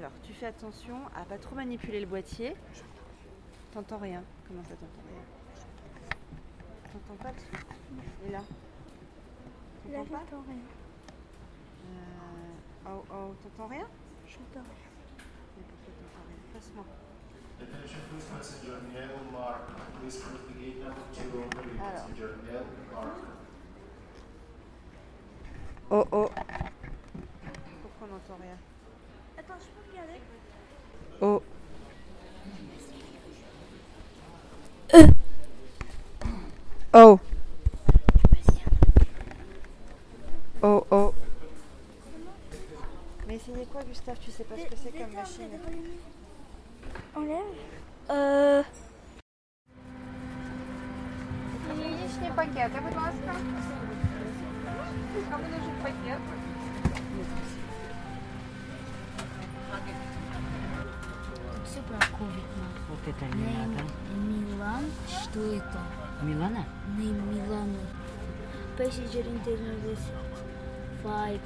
Alors, tu fais attention à pas trop manipuler le boîtier. T'entends rien. Comment ça t'entends rien? T'entends pas le son Il est là. Là, T'entends pas? j'entends rien. Euh, Oh, oh, t'entends rien? J'entends rien. Mais pourquoi t'entends rien? Passe-moi. Attention please passenger Neil Mark. Please close the gate number two over the Alors. Oh, oh. Pourquoi on n'entend rien? Attends, je peux regarder Oh. Oh. Oh, oh. Mais essayez quoi, Gustave Tu sais pas ce que c'est comme machine Enlève. Euh. Яєчні пакети, будь ласка. Кому нужен пакет? Все про ковид. Вот это не надо. Милан, что это? Милана? Не Милану. Passenger internal this five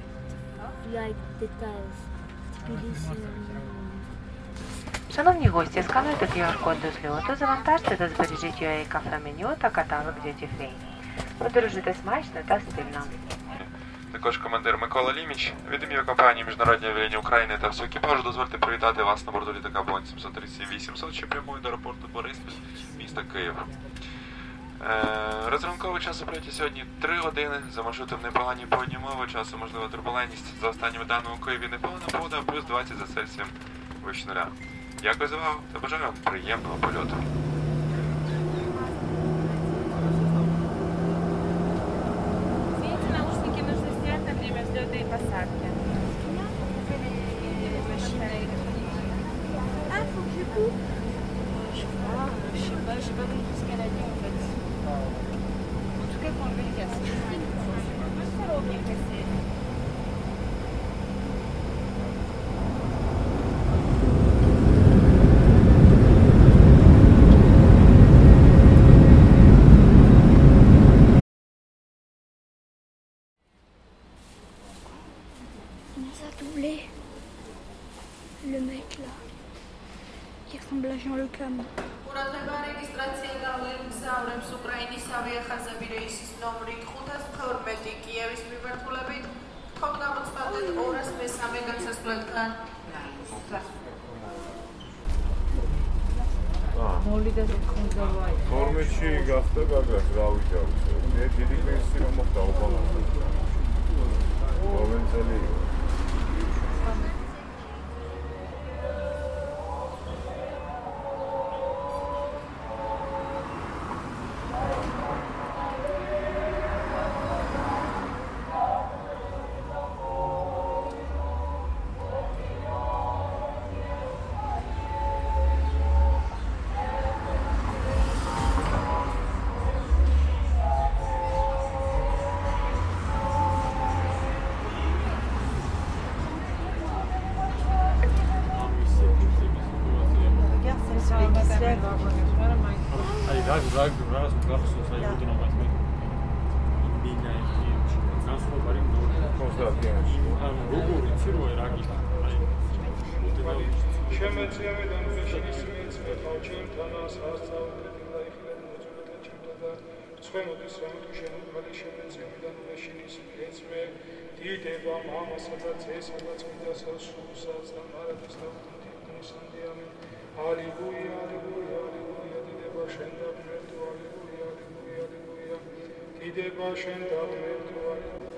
flight details. Tbilisi. Шановні гості, скануйте QR-код до зльоту, завантажте та збережіть UA кафе меню та каталог Duty Free. Подорожуйте смачно та стильно. Також командир Микола Ліміч від ім'я компанії Міжнародні авіалінії України та всього екіпажу дозвольте привітати вас на борту літака Boeing 737 800, що прямує до аеропорту Бориспіль, міста Київ. Е, розрахунковий час польоті сьогодні 3 години. За маршрутом непогані погодні умови, часу можлива турбулентність. За останніми даними у Києві непогана погода, плюс 20 за Цельсієм вище нуля. Дякую за увагу та бажаю вам приємного польоту. ყურადღება რეგისტრაცია გავლენგზავრებს უკრაინის ავიახაზები რეისის ნომრით 512 კიევის მიმართულებით თქო გამოცხადეთ 203 განსასვლელთან. მოვლიდა კონსერვაი. 12-ში გახდა გაგას რა ვიჯავე. მე დიდი რომ მოხდა ობამას. პროვინცელი იყო. შემეწიავე და მეშინის მეცმე ხალჩემ თანას ასწავლეთ და იხილეთ მოწმეთა ჩემთა და ცხენოდის რომ თუ შემოგვალი შემეწიავე და მეშინის მეცმე დიდება მამასა და ძესა და წმინდა სასულსაც და მარადის და თითქმისამდე ალილუია ალილუია ალილუია დიდება შენ და ღმერთო ალილუია ალილუია ალილუია. დიდება შენ და ღმერთო ალილუია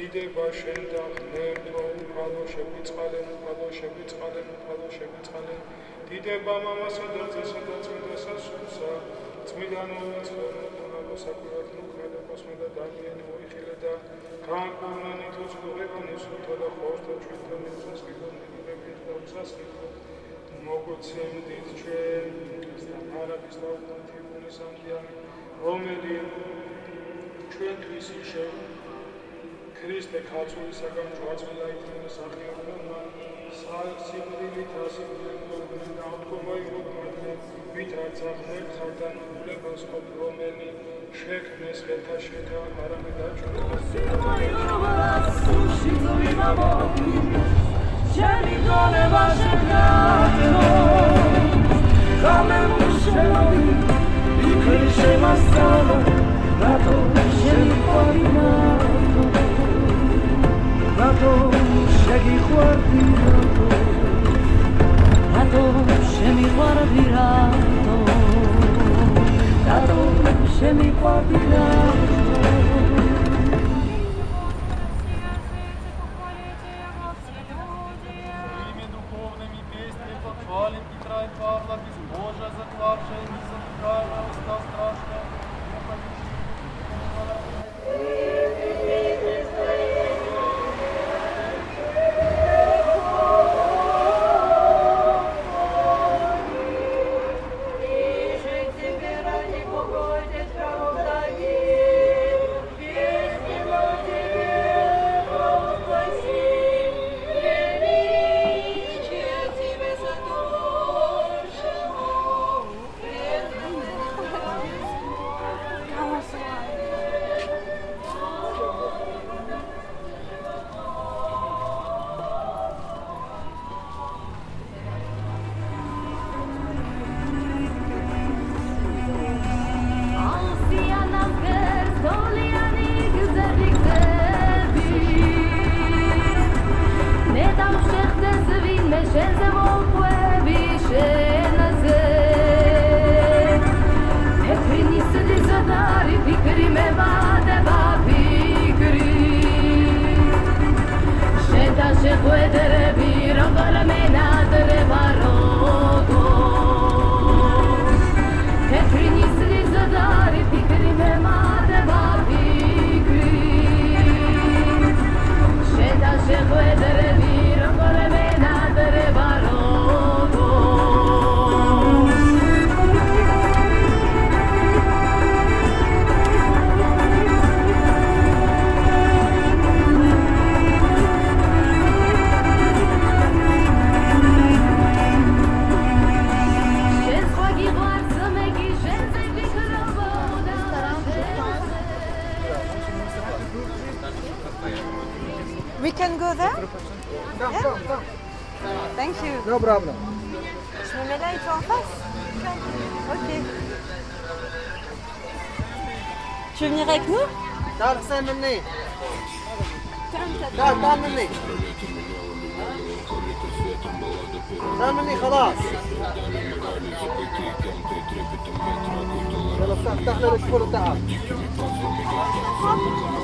დიდება შენ და ღმერთო უფალო შეგვიწყალენ უფალო შეგვიწყალენ უფალო შეგვიწყალენ დიდება მამასა და ძესა და წმინდა სასულსა. წმინდა ნომაცხოვრო საკვირად ნუხრა კოსმე და დანიელი მოიხილე და განკურნანი თუ ცხოვრებანი სულთა და ხორთა ჩვენთან მიწას გიგონები და უცასკო მოგოცემდით ჩვენ და მარადის და უნთიუნის ამდიანი რომელიც ჩვენთვის ისე ქრისტე ქალწულისაგან ჯვაწვილა იქნება სახიობმა სიკვდილით ასიკვდილებდნენ და აღდგომა იმოქმედნენ ვით არც ახმერ ხარდან ულებას ყოფ რომელი შექმნეს ხელთა შეთა არამედ აჭრობა Jamie გონება შეგატო გამემუშევა იქრი შემასწავლა რატო შემიყვარი Guardi rato, rato, semi guardi rato, rato, semi guardi rato. se puede revivir, para mí. We can go there Yeah. Thank you. No problem. Je me mets là et toi en face Ok. Tu veux venir avec nous تعال حسين مني تعال تعال مني تعال مني خلاص يلا افتح افتح لنا الكفر وتعال تعال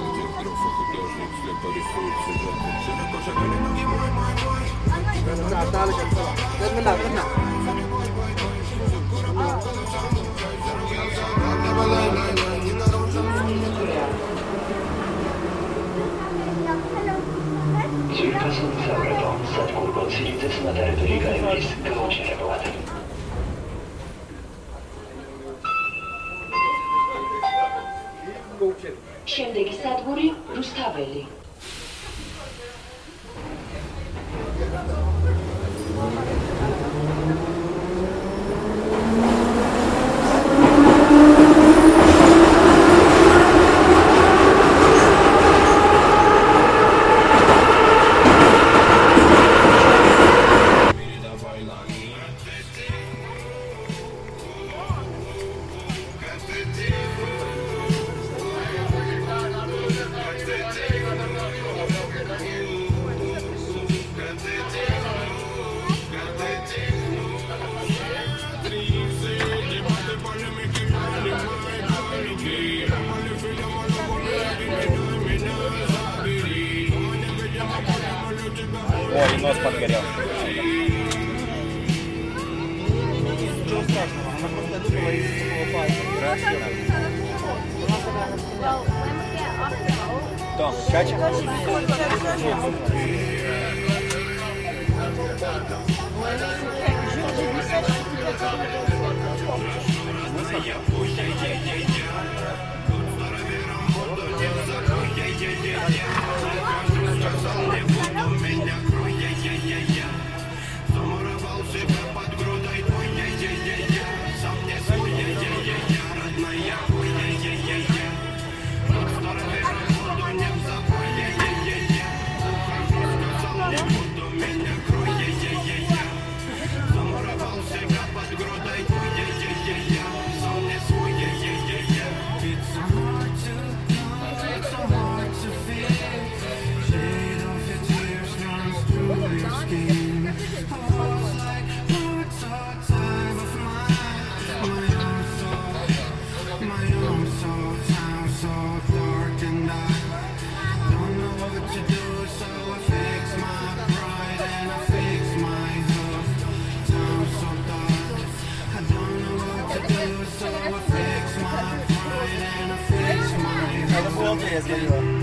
სადგურგო ცილიძეს მატარებელი გაივლის გაუჩერებლად შემდეგი სადგური რუსთაველი выскочила из Том, скачем? Yeah, yeah, yeah. yeah, yeah. es, que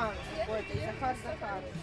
Так, ресторан Духан. Ой, это Захар Захарович.